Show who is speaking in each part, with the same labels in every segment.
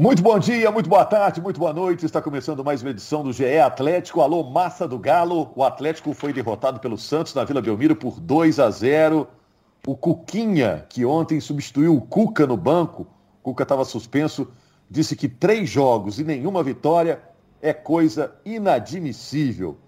Speaker 1: Muito bom dia, muito boa tarde, muito boa noite. Está começando mais uma edição do GE Atlético. Alô, massa do Galo. O Atlético foi derrotado pelo Santos na Vila Belmiro por 2 a 0. O Cuquinha, que ontem substituiu o Cuca no banco, o Cuca estava suspenso, disse que três jogos e nenhuma vitória é coisa inadmissível.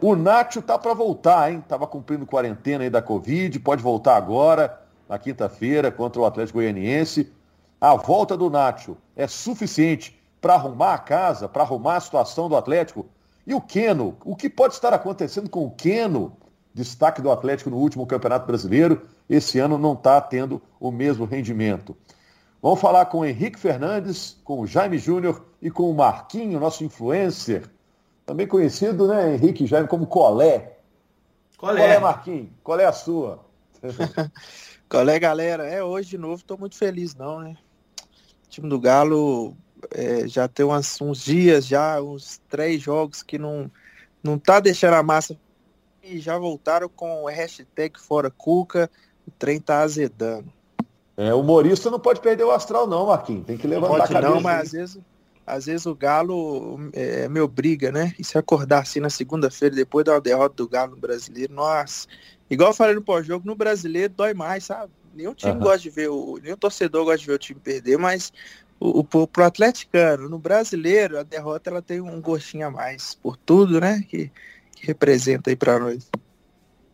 Speaker 1: O Nacho tá para voltar, hein? Tava cumprindo quarentena aí da Covid, pode voltar agora, na quinta-feira, contra o Atlético Goianiense. A volta do Nacho é suficiente para arrumar a casa, para arrumar a situação do Atlético. E o Queno, o que pode estar acontecendo com o Queno, destaque do Atlético no último Campeonato Brasileiro, esse ano não está tendo o mesmo rendimento. Vamos falar com o Henrique Fernandes, com o Jaime Júnior e com o Marquinho, nosso influencer, também conhecido, né, Henrique Jaime, como Colé. Colé. Colé, Marquinhos, qual é a sua?
Speaker 2: Colé, galera, é hoje de novo, estou muito feliz não, né? O time do Galo é, já tem umas, uns dias, já uns três jogos que não, não tá deixando a massa e já voltaram com o hashtag fora Cuca, o trem tá azedando.
Speaker 1: É, o humorista não pode perder o astral não, Marquinhos, tem que levantar
Speaker 2: pode
Speaker 1: a cabeça.
Speaker 2: Não, mas às vezes às vezes o Galo é, me obriga, né? E se acordar assim na segunda-feira, depois da derrota do Galo no brasileiro, nossa. Igual eu falei no pós-jogo, no brasileiro dói mais, sabe? Nenhum time uhum. gosta de ver, o, nenhum torcedor gosta de ver o time perder, mas o, o, pro atleticano, no brasileiro, a derrota ela tem um gostinho a mais, por tudo, né? Que, que representa aí para nós.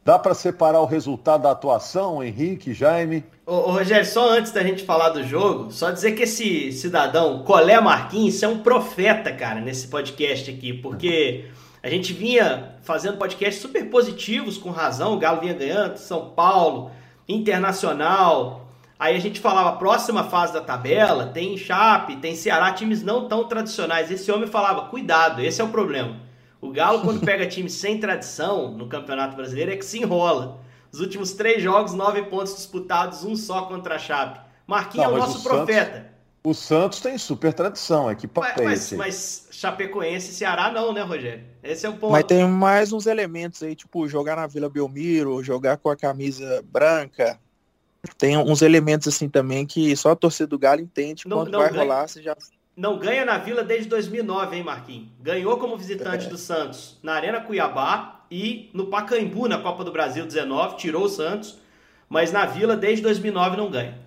Speaker 1: Dá para separar o resultado da atuação, Henrique, Jaime?
Speaker 3: Ô, ô, Rogério, só antes da gente falar do jogo, só dizer que esse cidadão, Colé Marquinhos, é um profeta, cara, nesse podcast aqui, porque a gente vinha fazendo podcasts super positivos, com razão, o Galo vinha ganhando, São Paulo, Internacional, aí a gente falava, próxima fase da tabela, tem Chape, tem Ceará, times não tão tradicionais. Esse homem falava, cuidado, esse é o problema. O Galo, quando pega time sem tradição no Campeonato Brasileiro, é que se enrola. Os últimos três jogos, nove pontos disputados, um só contra a Chape. Marquinhos é o nosso o profeta.
Speaker 1: Santos, o Santos tem super tradição, é que
Speaker 3: mas, mas, mas Chapecoense e Ceará não, né, Rogério? Esse é o ponto.
Speaker 2: Mas tem mais uns elementos aí, tipo jogar na Vila Belmiro, jogar com a camisa branca. Tem uns elementos assim também que só a torcida do Galo entende não, quando não vai ganha. rolar, você já
Speaker 3: não ganha na Vila desde 2009, hein, Marquinhos? Ganhou como visitante é. do Santos na Arena Cuiabá e no Pacaembu na Copa do Brasil 19, tirou o Santos, mas na Vila desde 2009 não ganha.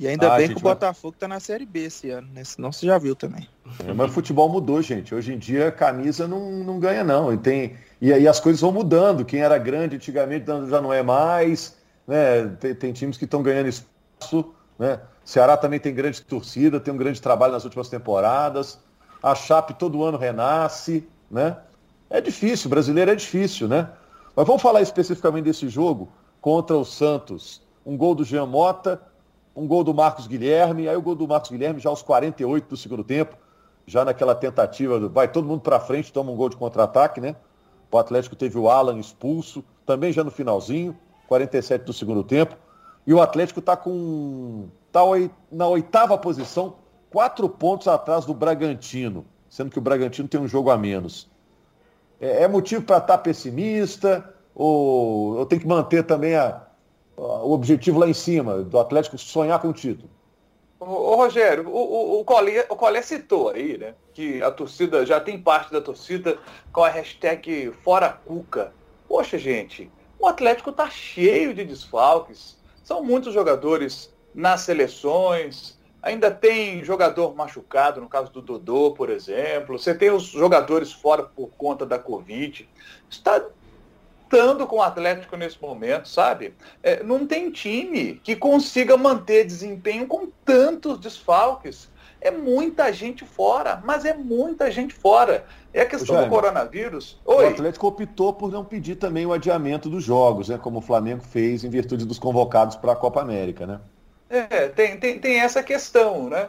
Speaker 2: E ainda ah, bem que o Botafogo tá na Série B esse ano, né? Senão você já viu também.
Speaker 1: É, mas o futebol mudou, gente. Hoje em dia a camisa não, não ganha, não. E, tem, e aí as coisas vão mudando. Quem era grande antigamente já não é mais. Né? Tem, tem times que estão ganhando espaço. Né? Ceará também tem grande torcida, tem um grande trabalho nas últimas temporadas. A Chape todo ano renasce, né? É difícil, brasileiro é difícil, né? Mas vamos falar especificamente desse jogo contra o Santos. Um gol do Jean Mota, um gol do Marcos Guilherme, aí o gol do Marcos Guilherme já aos 48 do segundo tempo, já naquela tentativa, do, vai todo mundo para frente, toma um gol de contra-ataque, né? O Atlético teve o Alan expulso, também já no finalzinho, 47 do segundo tempo. E o Atlético está com está na oitava posição, quatro pontos atrás do Bragantino, sendo que o Bragantino tem um jogo a menos. É, é motivo para estar tá pessimista ou eu tenho que manter também a, o objetivo lá em cima, do Atlético sonhar com o título?
Speaker 4: Ô, Rogério, o, o, o, Collier, o citou aí, né, que a torcida, já tem parte da torcida com a hashtag Fora Cuca. Poxa, gente, o Atlético está cheio de desfalques. São muitos jogadores nas seleções. Ainda tem jogador machucado, no caso do Dodô, por exemplo. Você tem os jogadores fora por conta da Covid. Está dando com o Atlético nesse momento, sabe? É, não tem time que consiga manter desempenho com tantos desfalques. É muita gente fora, mas é muita gente fora. É a questão Jaime, do coronavírus.
Speaker 1: Oi. O Atlético optou por não pedir também o adiamento dos jogos, né? Como o Flamengo fez em virtude dos convocados para a Copa América, né?
Speaker 4: É, tem, tem, tem essa questão, né?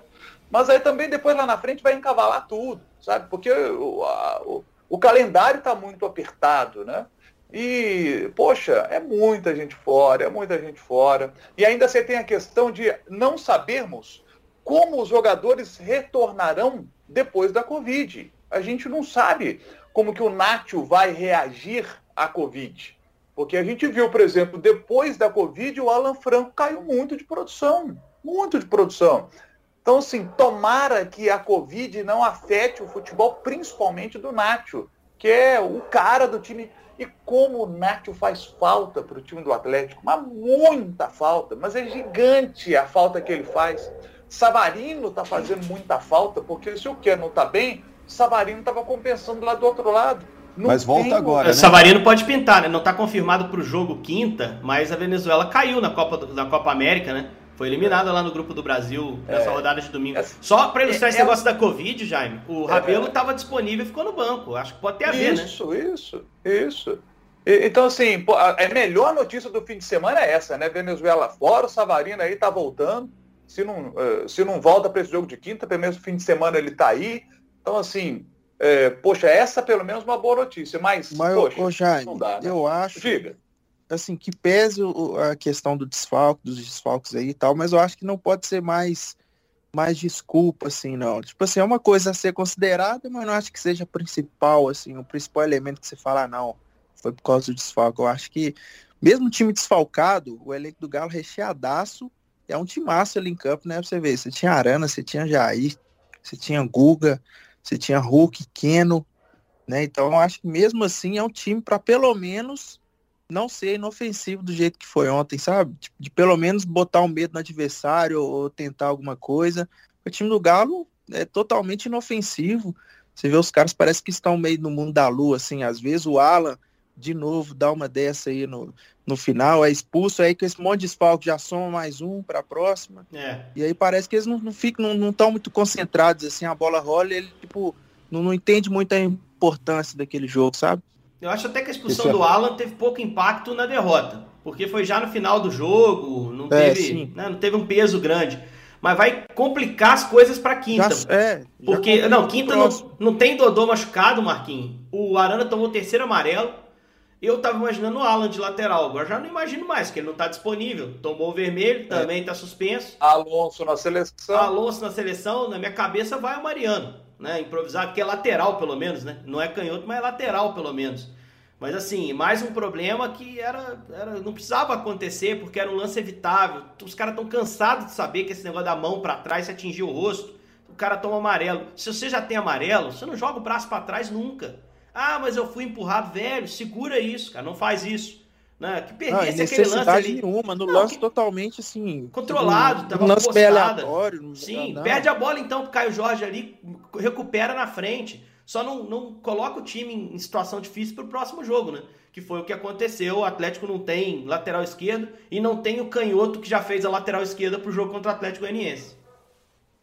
Speaker 4: Mas aí também depois lá na frente vai encavalar tudo, sabe? Porque o, a, o, o calendário está muito apertado, né? E, poxa, é muita gente fora, é muita gente fora. E ainda você tem a questão de não sabermos como os jogadores retornarão depois da Covid. A gente não sabe como que o Nátio vai reagir à Covid. Porque a gente viu, por exemplo, depois da Covid, o Alan Franco caiu muito de produção. Muito de produção. Então, assim, tomara que a Covid não afete o futebol, principalmente do Nacho, que é o cara do time. E como o Nacho faz falta para o time do Atlético, mas muita falta, mas é gigante a falta que ele faz. Savarino está fazendo muita falta, porque se o que não está bem, Savarino estava compensando lá do outro lado.
Speaker 1: Não mas volta agora. Né?
Speaker 3: Savarino pode pintar, né? Não está confirmado para o jogo quinta, mas a Venezuela caiu na Copa, na Copa América, né? Foi eliminada lá no grupo do Brasil nessa é. rodada de domingo. É. Só para ilustrar é, esse negócio da Covid, Jaime, o é, Rabelo estava disponível e ficou no banco. Acho que pode ter a ver,
Speaker 4: isso, né? Isso, isso, isso. Então, assim, a é melhor notícia do fim de semana é essa, né? Venezuela fora, o Savarino aí tá voltando. Se não, eh, se não volta para esse jogo de quinta, pelo menos no fim de semana ele tá aí. Então, assim, é, poxa, essa pelo menos uma boa notícia. Mas,
Speaker 2: mas
Speaker 4: poxa,
Speaker 2: ô, Jaime, não dá, né? eu acho. Diga assim, que pese a questão do desfalque, dos desfalques aí e tal, mas eu acho que não pode ser mais mais desculpa, assim, não. Tipo assim, é uma coisa a ser considerada, mas não acho que seja principal, assim, o principal elemento que você fala, ah, não, foi por causa do desfalque. Eu acho que, mesmo time desfalcado, o elenco do Galo recheadaço, é um timaço ali em campo, né, pra você ver. Você tinha Arana, você tinha Jair, você tinha Guga, você tinha Hulk, Keno, né, então eu acho que mesmo assim é um time para pelo menos não ser inofensivo do jeito que foi ontem, sabe? Tipo, de pelo menos botar um medo no adversário ou tentar alguma coisa. O time do Galo é totalmente inofensivo. Você vê os caras parece que estão meio no mundo da lua, assim. Às vezes o Alan, de novo, dá uma dessa aí no, no final, é expulso, aí com esse monte de desfalque já soma mais um para a próxima. É. E aí parece que eles não, não ficam, não estão muito concentrados, assim, a bola rola e ele, tipo, não, não entende muito a importância daquele jogo, sabe?
Speaker 3: Eu acho até que a expulsão é... do Alan teve pouco impacto na derrota, porque foi já no final do jogo, não, é, teve, né, não teve um peso grande. Mas vai complicar as coisas para quinta. Já, é, porque, não, quinta não, não tem Dodô machucado, Marquinhos. O Arana tomou o terceiro amarelo. Eu tava imaginando o Alan de lateral. Agora já não imagino mais, porque ele não tá disponível. Tomou o vermelho, é. também tá suspenso.
Speaker 4: Alonso na seleção.
Speaker 3: Alonso na seleção, na minha cabeça vai o Mariano né? Improvisar, que é lateral pelo menos, né? Não é canhoto, mas é lateral pelo menos. Mas assim, mais um problema que era, era não precisava acontecer porque era um lance evitável. Os caras estão cansados de saber que esse negócio da mão para trás se atingir o rosto, o cara toma amarelo. Se você já tem amarelo, você não joga o braço para trás nunca. Ah, mas eu fui empurrado, velho, segura isso, cara, não faz isso. Né? Que
Speaker 2: perdesse aquele lance ali. nenhuma, no não, lance que... totalmente assim.
Speaker 3: Controlado, tava
Speaker 2: no lance aleatório. Não
Speaker 3: Sim, não. perde a bola então pro Caio Jorge ali, recupera na frente. Só não, não coloca o time em situação difícil pro próximo jogo, né? Que foi o que aconteceu. O Atlético não tem lateral esquerdo e não tem o canhoto que já fez a lateral esquerda pro jogo contra o Atlético Goianiense.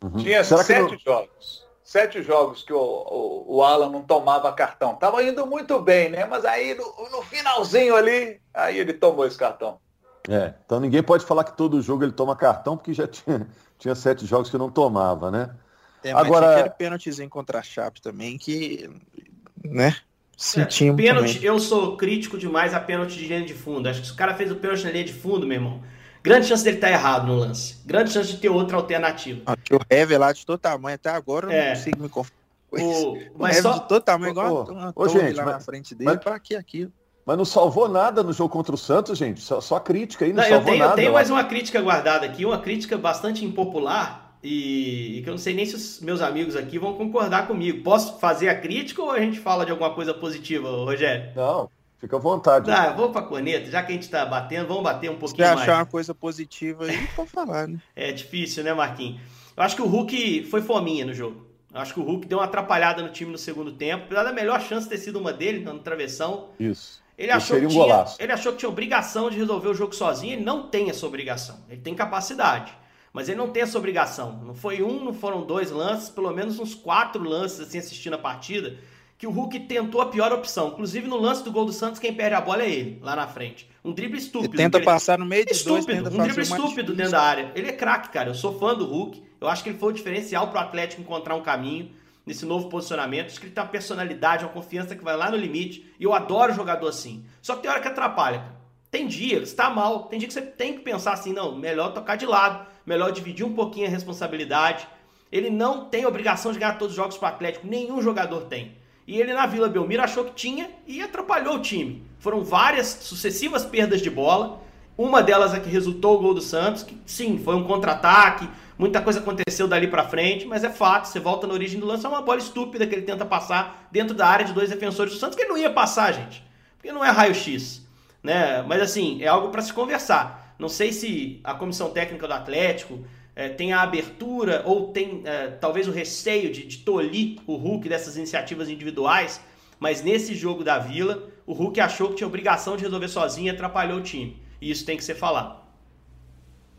Speaker 4: Uhum. Tinha Será sete não... jogos sete jogos que o, o, o, Alan não tomava cartão. Tava indo muito bem, né? Mas aí no, no, finalzinho ali, aí ele tomou esse cartão.
Speaker 1: É, então ninguém pode falar que todo jogo ele toma cartão, porque já tinha, tinha sete jogos que não tomava, né?
Speaker 2: É, mas Agora... aquele pênaltizinho contra a Chape também, que, né? Sentimos
Speaker 3: é, pênalti, eu sou crítico demais a pênalti de linha de fundo. Acho que se o cara fez o pênalti na linha de fundo, meu irmão, Grande chance dele estar tá errado no lance. Grande chance de ter outra alternativa.
Speaker 2: Ah, o Hever lá de todo tamanho, até agora eu é. não consigo me confundir. O, mas só... de todo tamanho, igual ô, gente, lá mas, na frente dele, mas, pra que aquilo?
Speaker 1: Mas não salvou nada no jogo contra o Santos, gente. Só, só crítica aí, não, não salvou
Speaker 3: eu tenho,
Speaker 1: nada.
Speaker 3: Eu tenho mais uma crítica guardada aqui, uma crítica bastante impopular e, e, que eu não sei nem se os meus amigos aqui vão concordar comigo. Posso fazer a crítica ou a gente fala de alguma coisa positiva, Rogério?
Speaker 1: Não, Fica à vontade.
Speaker 3: Ah, vamos para a corneta, já que a gente está batendo, vamos bater um pouquinho mais.
Speaker 2: Se achar uma coisa positiva aí, pode falar, né?
Speaker 3: É difícil, né, Marquinhos? Eu acho que o Hulk foi fominha no jogo. Eu acho que o Hulk deu uma atrapalhada no time no segundo tempo, apesar da melhor chance ter sido uma dele, no travessão.
Speaker 1: Isso.
Speaker 3: Ele achou, que tinha, ele achou que tinha obrigação de resolver o jogo sozinho. Ele não tem essa obrigação. Ele tem capacidade. Mas ele não tem essa obrigação. Não foi um, não foram dois lances, pelo menos uns quatro lances assim assistindo a partida que o Hulk tentou a pior opção. Inclusive, no lance do gol do Santos, quem perde a bola é ele, lá na frente. Um drible estúpido.
Speaker 2: Ele tenta passar no meio de
Speaker 3: estúpido,
Speaker 2: dois,
Speaker 3: Um drible estúpido dentro da área. Ele é craque, cara. Eu sou fã do Hulk. Eu acho que ele foi o diferencial pro Atlético encontrar um caminho nesse novo posicionamento. Acho que ele tem uma personalidade, uma confiança que vai lá no limite. E eu adoro jogador assim. Só que tem hora que atrapalha. Tem dia você tá mal. Tem dia que você tem que pensar assim, não, melhor tocar de lado. Melhor dividir um pouquinho a responsabilidade. Ele não tem obrigação de ganhar todos os jogos pro Atlético. Nenhum jogador tem. E ele na Vila Belmiro achou que tinha e atrapalhou o time. Foram várias sucessivas perdas de bola Uma delas é que resultou o gol do Santos, que sim, foi um contra-ataque, muita coisa aconteceu dali para frente, mas é fato, você volta na origem do lance, é uma bola estúpida que ele tenta passar dentro da área de dois defensores do Santos, que ele não ia passar, gente, porque não é raio-x, né? Mas assim, é algo para se conversar. Não sei se a comissão técnica do Atlético é, tem a abertura ou tem é, talvez o receio de, de tolir o Hulk dessas iniciativas individuais, mas nesse jogo da Vila, o Hulk achou que tinha obrigação de resolver sozinho e atrapalhou o time. E isso tem que ser falado.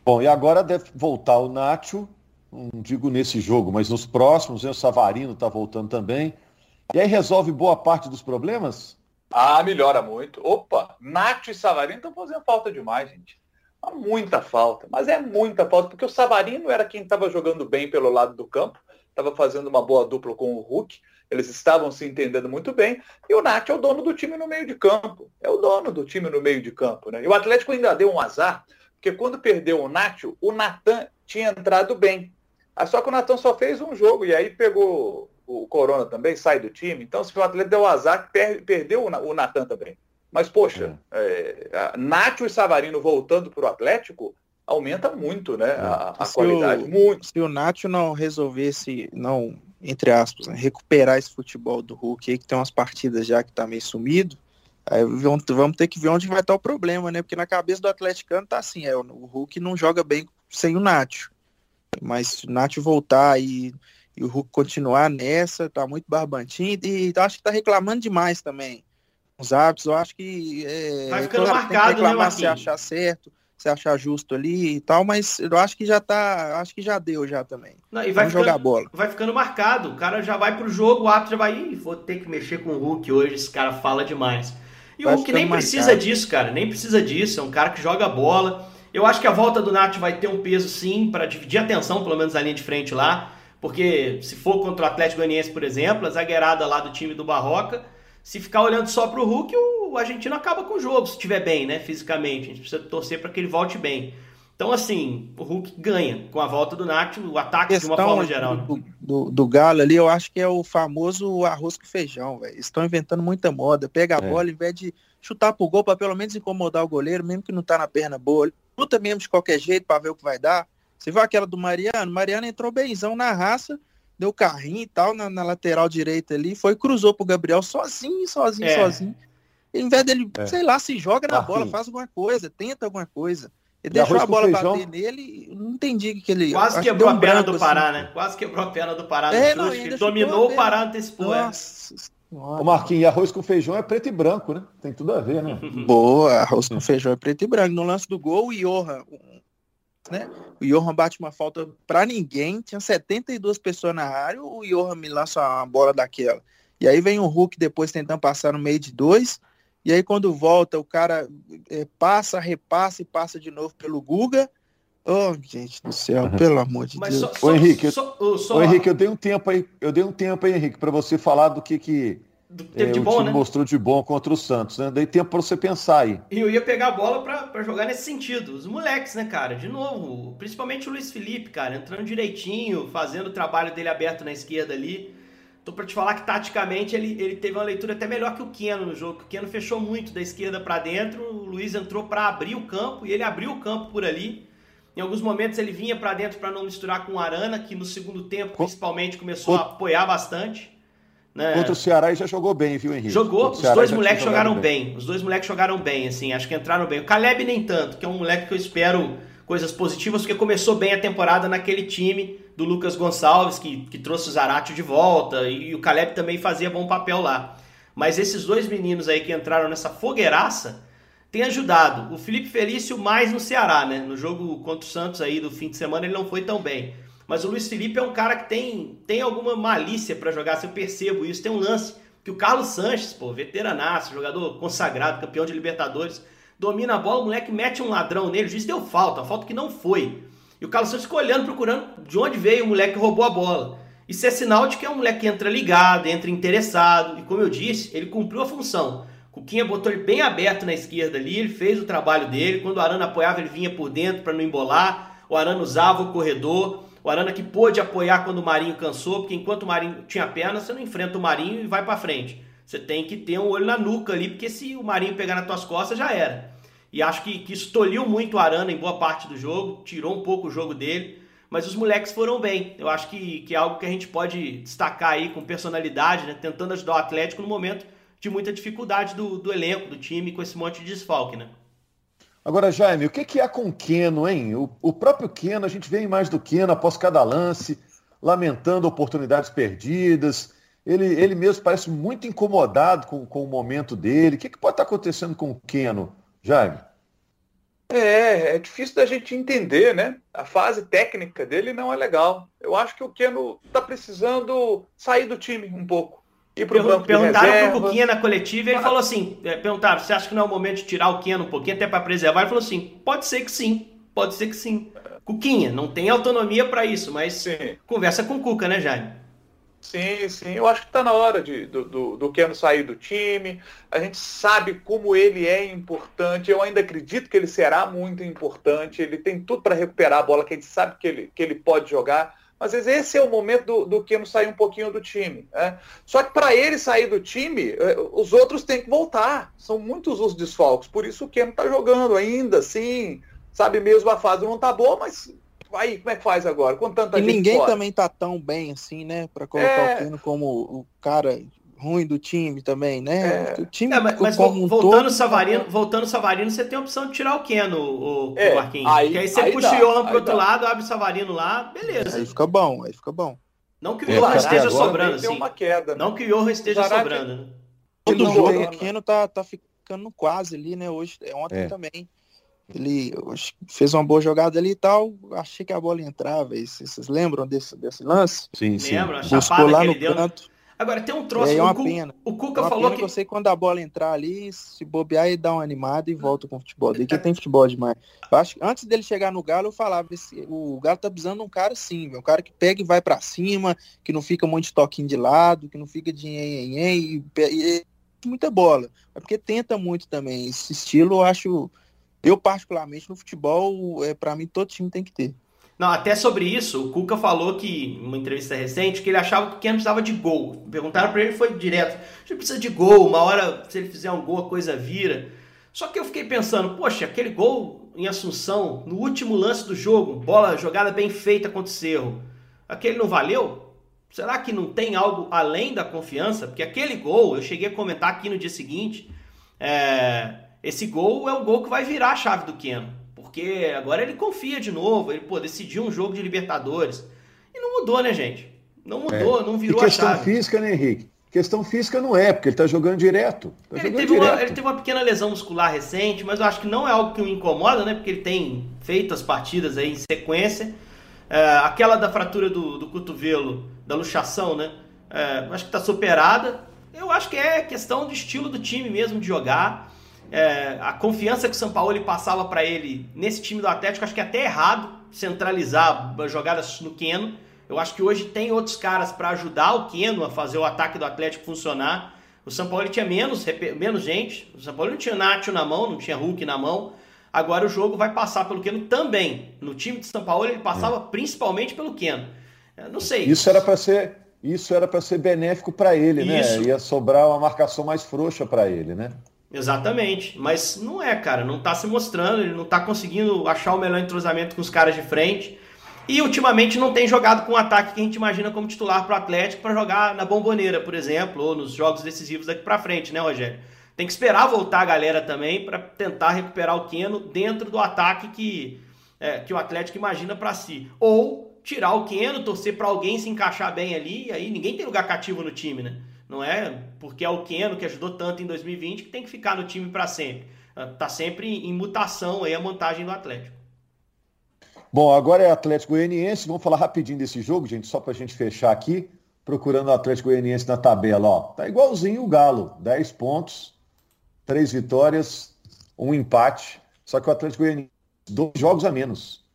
Speaker 1: Bom, e agora deve voltar o Nacho, não digo nesse jogo, mas nos próximos, né? o Savarino está voltando também. E aí resolve boa parte dos problemas?
Speaker 4: Ah, melhora muito. Opa, Nacho e Savarino estão fazendo falta demais, gente. Muita falta, mas é muita falta, porque o Savarino era quem estava jogando bem pelo lado do campo, estava fazendo uma boa dupla com o Hulk, eles estavam se entendendo muito bem, e o Nath é o dono do time no meio de campo. É o dono do time no meio de campo. Né? E o Atlético ainda deu um azar, porque quando perdeu o Nacho, o Natan tinha entrado bem. Só que o Natan só fez um jogo, e aí pegou o Corona também, sai do time. Então, se o Atlético deu azar, per perdeu o Natan também. Mas, poxa, é. É, Nacho e Savarino voltando para o Atlético, aumenta muito né, a, a qualidade.
Speaker 2: O,
Speaker 4: muito.
Speaker 2: Se o Nacho não resolvesse, não entre aspas, né, recuperar esse futebol do Hulk aí, que tem umas partidas já que tá meio sumido, aí vamos, vamos ter que ver onde vai estar o problema, né? Porque na cabeça do atleticano tá assim, é, o Hulk não joga bem sem o Nacho. Mas se o Nacho voltar e, e o Hulk continuar nessa, tá muito barbantinho e acho que tá reclamando demais também. Os hábitos, eu acho que é,
Speaker 3: vai ficando marcado, tem que né, reclamar
Speaker 2: né, se achar certo você achar justo ali e tal, mas eu acho que já tá, acho que já deu já também.
Speaker 3: Não, e vai Vamos ficando, jogar bola. Vai ficando marcado, o cara já vai pro jogo, o árbitro já vai, Ih, vou ter que mexer com o Hulk hoje, esse cara fala demais. E vai o Hulk nem marcado. precisa disso, cara, nem precisa disso, é um cara que joga bola. Eu acho que a volta do Nath vai ter um peso sim para dividir a atenção, pelo menos a linha de frente lá, porque se for contra o Atlético Goianiense, por exemplo, a zagueirada lá do time do Barroca, se ficar olhando só para o Hulk, o argentino acaba com o jogo, se estiver bem, né, fisicamente. A gente precisa torcer para que ele volte bem. Então, assim, o Hulk ganha com a volta do Nath, o ataque de uma forma geral.
Speaker 2: Né? Do, do, do, Galo ali, eu acho que é o famoso arroz com feijão, velho. Estão inventando muita moda. Pega a é. bola, em vez de chutar pro gol, para pelo menos incomodar o goleiro, mesmo que não tá na perna boa. Luta mesmo de qualquer jeito para ver o que vai dar. Você viu aquela do Mariano? Mariano entrou benzão na raça, deu carrinho e tal na, na lateral direita ali, foi cruzou pro Gabriel sozinho, sozinho, é. sozinho. Em vez dele, é. sei lá, se joga na bola, faz alguma coisa, tenta alguma coisa. Ele deixou a bola bater nele, não entendi que ele.
Speaker 3: Quase quebrou que a perna do assim. Pará, né? Quase quebrou a perna do Pará. É, não, dominou o Pará antecipou. É. Nossa.
Speaker 1: Ô Marquinhos, e arroz com feijão é preto e branco, né? Tem tudo a ver, né?
Speaker 2: Boa, arroz com feijão é preto e branco. No lance do gol, o Johan, né? O Johan bate uma falta para ninguém, tinha 72 pessoas na área, o Johan me lança uma bola daquela. E aí vem o Hulk depois tentando passar no meio de dois, e aí quando volta, o cara é, passa, repassa e passa de novo pelo Guga. Oh, gente do céu, pelo amor de Mas Deus.
Speaker 1: Só, ô, Henrique, só, eu, só... ô, Henrique, eu dei um tempo aí, eu dei um tempo aí, Henrique, para você falar do que que do é, de o bom, né? mostrou de bom contra o Santos, né? Dei tempo para você pensar aí.
Speaker 3: E eu ia pegar a bola para jogar nesse sentido. Os moleques, né, cara? De novo, principalmente o Luiz Felipe, cara, entrando direitinho, fazendo o trabalho dele aberto na esquerda ali. Tô para te falar que taticamente ele, ele teve uma leitura até melhor que o Keno no jogo. O Keno fechou muito da esquerda para dentro, o Luiz entrou para abrir o campo e ele abriu o campo por ali. Em alguns momentos ele vinha para dentro para não misturar com o Arana, que no segundo tempo, principalmente, começou a apoiar bastante.
Speaker 1: Né? Contra o Ceará já jogou bem, viu, Henrique?
Speaker 3: Jogou, os dois moleques jogaram bem. bem. Os dois moleques jogaram bem, assim, acho que entraram bem. O Caleb nem tanto, que é um moleque que eu espero coisas positivas, porque começou bem a temporada naquele time do Lucas Gonçalves, que, que trouxe o Zarate de volta, e, e o Caleb também fazia bom papel lá. Mas esses dois meninos aí que entraram nessa fogueiraça têm ajudado. O Felipe Felício mais no Ceará, né? No jogo contra o Santos aí do fim de semana ele não foi tão bem. Mas o Luiz Felipe é um cara que tem, tem alguma malícia para jogar, se eu percebo isso. Tem um lance que o Carlos Sanches, pô, veteranaço, jogador consagrado, campeão de Libertadores, domina a bola, o moleque mete um ladrão nele, o juiz deu falta, falta que não foi. E o Carlos Sanches ficou olhando, procurando de onde veio o moleque que roubou a bola. Isso é sinal de que é um moleque que entra ligado, entra interessado, e como eu disse, ele cumpriu a função. Cuquinha botou ele bem aberto na esquerda ali, ele fez o trabalho dele. Quando o Arana apoiava, ele vinha por dentro para não embolar. O Arana usava o corredor. O Arana que pôde apoiar quando o Marinho cansou, porque enquanto o Marinho tinha perna, você não enfrenta o Marinho e vai para frente. Você tem que ter um olho na nuca ali, porque se o Marinho pegar nas tuas costas, já era. E acho que, que isso tolhiu muito o Arana em boa parte do jogo, tirou um pouco o jogo dele. Mas os moleques foram bem. Eu acho que, que é algo que a gente pode destacar aí com personalidade, né? Tentando ajudar o Atlético no momento de muita dificuldade do, do elenco, do time, com esse monte de desfalque, né?
Speaker 1: Agora, Jaime, o que, é com o Keno, hein? O, o próprio Keno, a gente vê mais do Keno após cada lance, lamentando oportunidades perdidas. Ele, ele mesmo parece muito incomodado com, com o momento dele. O que, que pode estar acontecendo com o Keno, Jaime?
Speaker 4: É, é difícil da gente entender, né? A fase técnica dele não é legal. Eu acho que o Keno está precisando sair do time um pouco.
Speaker 3: Ir pro banco perguntaram pro Cuquinha na coletiva e ele falou assim: é, perguntaram, você acha que não é o momento de tirar o Keno um pouquinho, até para preservar? Ele falou assim: pode ser que sim, pode ser que sim. Cuquinha, não tem autonomia para isso, mas sim. conversa com o Cuca, né, Jaime?
Speaker 4: Sim, sim. Eu acho que está na hora de, do, do, do Keno sair do time. A gente sabe como ele é importante. Eu ainda acredito que ele será muito importante. Ele tem tudo para recuperar a bola, que a gente sabe que ele, que ele pode jogar. Mas às vezes esse é o momento do, do Keno sair um pouquinho do time. Né? Só que para ele sair do time, eh, os outros têm que voltar. São muitos os desfalques. Por isso o Keno está jogando ainda, sim. Sabe mesmo a fase não tá boa, mas Aí, como é que faz agora? Com tanta
Speaker 2: e ninguém fora. também tá tão bem assim, né? Para colocar é... o Keno como o cara ruim do time também, né?
Speaker 3: É...
Speaker 2: O time
Speaker 3: é, mas, mas como um voltando todo... Savarino, voltando Savarino, você tem a opção de tirar o Keno, o, é, Marquinhos. Aí, que aí você aí puxa o Johan pro outro dá. lado, abre o Savarino lá, beleza.
Speaker 2: Aí fica bom, aí fica bom.
Speaker 3: Não que o Johan esteja sobrando, assim.
Speaker 4: Uma queda,
Speaker 3: né? Não que o Johan esteja Zarate... sobrando, né?
Speaker 2: Todo jogo o Keno tá, tá ficando quase ali, né? Hoje, ontem é. também. Ele fez uma boa jogada ali e tal. Achei que a bola entrava. Vocês lembram desse, desse lance?
Speaker 3: Sim, sim. Lembro, a Buscou lá no deu... canto. Agora tem um troço.
Speaker 2: É uma o pena. O Cuca uma falou que. Eu sei quando a bola entrar ali, se bobear, ele dá uma animada e volta com o futebol. Daí que tem futebol demais. Eu acho que antes dele chegar no Galo, eu falava: esse, o Galo tá precisando de um cara assim, um cara que pega e vai para cima, que não fica muito de toquinho de lado, que não fica de em, em, e, e muita bola. É porque tenta muito também. Esse estilo eu acho eu, particularmente, no futebol, é, para mim, todo time tem que ter.
Speaker 3: Não, até sobre isso, o Cuca falou que, numa entrevista recente, que ele achava que o Keno precisava de gol. Perguntaram para ele, foi direto. Ele precisa de gol, uma hora, se ele fizer um gol, a coisa vira. Só que eu fiquei pensando, poxa, aquele gol em Assunção, no último lance do jogo, bola jogada bem feita contra o Cerro, aquele não valeu? Será que não tem algo além da confiança? Porque aquele gol, eu cheguei a comentar aqui no dia seguinte, é, esse gol é o gol que vai virar a chave do Keno. Porque agora ele confia de novo, ele pô, decidiu um jogo de Libertadores. E não mudou, né, gente? Não mudou, é. não virou
Speaker 1: e questão
Speaker 3: a chave.
Speaker 1: física, né, Henrique? Questão física não é, porque ele tá jogando direto. Tá
Speaker 3: ele,
Speaker 1: jogando
Speaker 3: teve
Speaker 1: direto.
Speaker 3: Uma, ele teve uma pequena lesão muscular recente, mas eu acho que não é algo que o incomoda, né? Porque ele tem feito as partidas aí em sequência. É, aquela da fratura do, do cotovelo, da luxação, né? É, acho que tá superada. Eu acho que é questão do estilo do time mesmo de jogar é, a confiança que o São Paulo passava para ele nesse time do Atlético, acho que é até errado centralizar jogadas no Keno. Eu acho que hoje tem outros caras para ajudar o Keno a fazer o ataque do Atlético funcionar. O São Paulo tinha menos, menos gente. O São Paulo não tinha Nacho na mão, não tinha Hulk na mão. Agora o jogo vai passar pelo Keno também. No time de São Paulo ele passava é. principalmente pelo Keno. Eu não sei.
Speaker 1: Isso era para ser isso era para ser benéfico para ele, né? isso. né? Ia sobrar uma marcação mais frouxa para ele, né?
Speaker 3: Exatamente. Mas não é, cara. Não tá se mostrando, ele não tá conseguindo achar o melhor entrosamento com os caras de frente. E ultimamente não tem jogado com o ataque que a gente imagina como titular pro Atlético para jogar na bomboneira, por exemplo, ou nos jogos decisivos daqui para frente, né, Rogério? Tem que esperar voltar a galera também para tentar recuperar o Keno dentro do ataque que, é, que o Atlético imagina para si. Ou tirar o Keno, torcer para alguém se encaixar bem ali, e aí ninguém tem lugar cativo no time, né? Não é porque é o Keno que ajudou tanto em 2020 que tem que ficar no time para sempre. Ah, tá sempre em mutação aí a montagem do Atlético.
Speaker 1: Bom, agora é Atlético Goianiense. Vamos falar rapidinho desse jogo, gente, só para a gente fechar aqui. Procurando o Atlético Goianiense na tabela, ó. Tá igualzinho o Galo, 10 pontos, 3 vitórias, um empate. Só que o Atlético Goianiense, dois jogos a menos.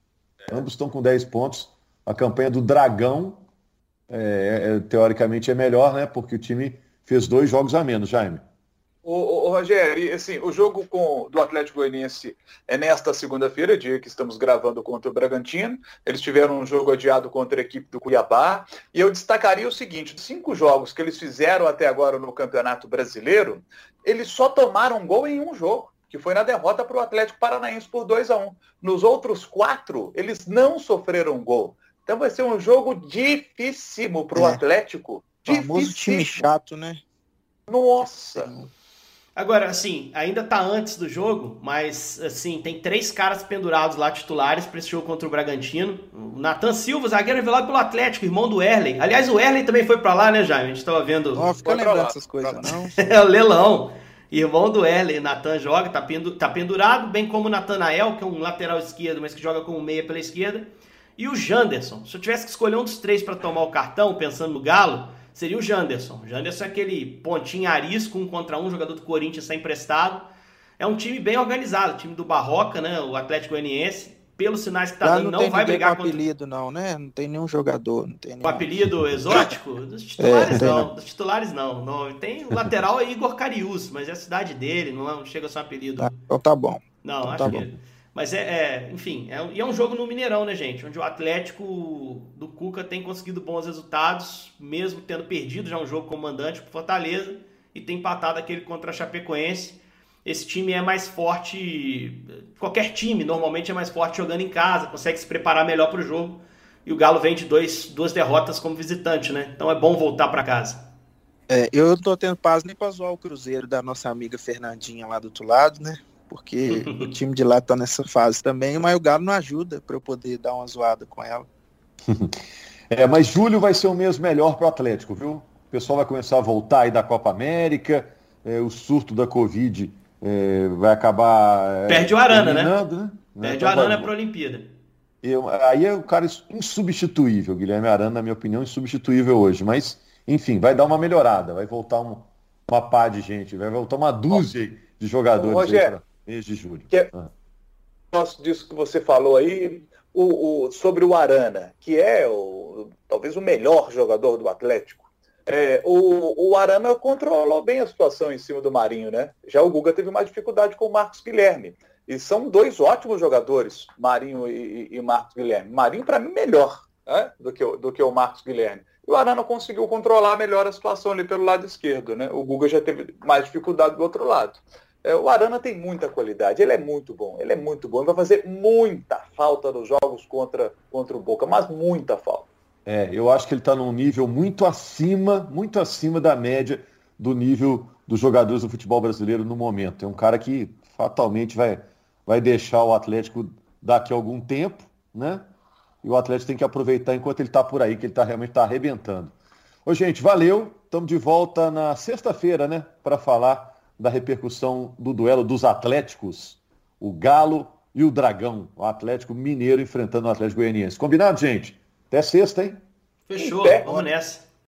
Speaker 1: Ambos estão com 10 pontos. A campanha do Dragão é, é, teoricamente é melhor, né? Porque o time fez dois jogos a menos, Jaime.
Speaker 4: O, o, o Rogério, assim, o jogo com, do Atlético Goianiense é nesta segunda-feira, dia que estamos gravando contra o Bragantino. Eles tiveram um jogo adiado contra a equipe do Cuiabá. E eu destacaria o seguinte: dos cinco jogos que eles fizeram até agora no Campeonato Brasileiro, eles só tomaram gol em um jogo que foi na derrota para o Atlético Paranaense por 2 a 1 Nos outros quatro, eles não sofreram gol. Então vai ser um jogo dificílimo para o é. Atlético.
Speaker 2: Famoso time chato, né?
Speaker 4: Nossa!
Speaker 3: Agora, assim, ainda tá antes do jogo, mas, assim, tem três caras pendurados lá, titulares, para esse jogo contra o Bragantino. O Nathan Silva, zagueiro revelado pelo Atlético, irmão do Erley. Aliás, o Erley também foi para lá, né, Jaime? A gente tava vendo...
Speaker 2: Não, fica lembrando essas coisas, não.
Speaker 3: é o Leilão. Irmão do Erley, Natan joga, tá, pendu tá pendurado, bem como o Natanael, que é um lateral esquerdo, mas que joga como meia pela esquerda. E o Janderson. Se eu tivesse que escolher um dos três para tomar o cartão, pensando no Galo, seria o Janderson. O Janderson é aquele pontinho arisco, um contra um, jogador do Corinthians está emprestado. É um time bem organizado, time do Barroca, né? O Atlético Goianiense. Pelos sinais que tá
Speaker 2: Já
Speaker 3: dando,
Speaker 2: não,
Speaker 3: não vai brigar
Speaker 2: com apelido, não, né? Não tem nenhum jogador. Não tem nenhum...
Speaker 3: Apelido exótico? Dos titulares é, não. não. Dos titulares não. não. Tem o lateral é Igor Carius, mas é a cidade dele, não, é, não chega a ser um apelido.
Speaker 2: Ah, então tá bom.
Speaker 3: Não,
Speaker 2: então
Speaker 3: acho
Speaker 2: tá
Speaker 3: que.
Speaker 2: Bom.
Speaker 3: Mas é, é enfim, é, e é um jogo no Mineirão, né, gente? Onde o Atlético do Cuca tem conseguido bons resultados, mesmo tendo perdido já um jogo como mandante pro Fortaleza e tem empatado aquele contra a Chapecoense. Esse time é mais forte, qualquer time normalmente é mais forte jogando em casa, consegue se preparar melhor para o jogo. E o Galo vem de dois, duas derrotas como visitante, né? Então é bom voltar para casa.
Speaker 2: É, eu não tô tendo paz nem para zoar o Cruzeiro da nossa amiga Fernandinha lá do outro lado, né? Porque o time de lá tá nessa fase também, mas o Galo não ajuda para eu poder dar uma zoada com ela.
Speaker 1: É, mas julho vai ser o mês melhor para o Atlético, viu? O pessoal vai começar a voltar aí da Copa América, é, o surto da Covid é, vai acabar.
Speaker 3: É, Perde o Arana, né? né? Perde o então Arana para a Olimpíada.
Speaker 1: Eu, aí é o cara insubstituível, Guilherme Arana, na minha opinião, insubstituível hoje. Mas, enfim, vai dar uma melhorada, vai voltar um, uma pá de gente, vai voltar uma dúzia de jogadores.
Speaker 4: Rogério,
Speaker 1: mês de julho.
Speaker 4: Que é, ah. Nosso disso que você falou aí, o, o, sobre o Arana, que é o, talvez o melhor jogador do Atlético. É, o, o Arana controlou bem a situação em cima do Marinho, né? Já o Guga teve mais dificuldade com o Marcos Guilherme. E são dois ótimos jogadores, Marinho e, e Marcos Guilherme. Marinho, para mim, melhor né? do, que, do que o Marcos Guilherme. E o Arana conseguiu controlar melhor a situação ali pelo lado esquerdo, né? O Guga já teve mais dificuldade do outro lado. É, o Arana tem muita qualidade, ele é muito bom, ele é muito bom, ele vai fazer muita falta nos jogos contra, contra o Boca, mas muita falta.
Speaker 1: É, eu acho que ele está num nível muito acima, muito acima da média do nível dos jogadores do futebol brasileiro no momento. É um cara que fatalmente vai, vai deixar o Atlético daqui a algum tempo, né? E o Atlético tem que aproveitar enquanto ele está por aí, que ele tá, realmente está arrebentando. Ô, gente, valeu. Estamos de volta na sexta-feira, né? Para falar da repercussão do duelo dos Atléticos, o Galo e o Dragão, o Atlético Mineiro enfrentando o Atlético Goianiense. Combinado, gente? Até sexta, hein?
Speaker 3: Fechou, vamos nessa.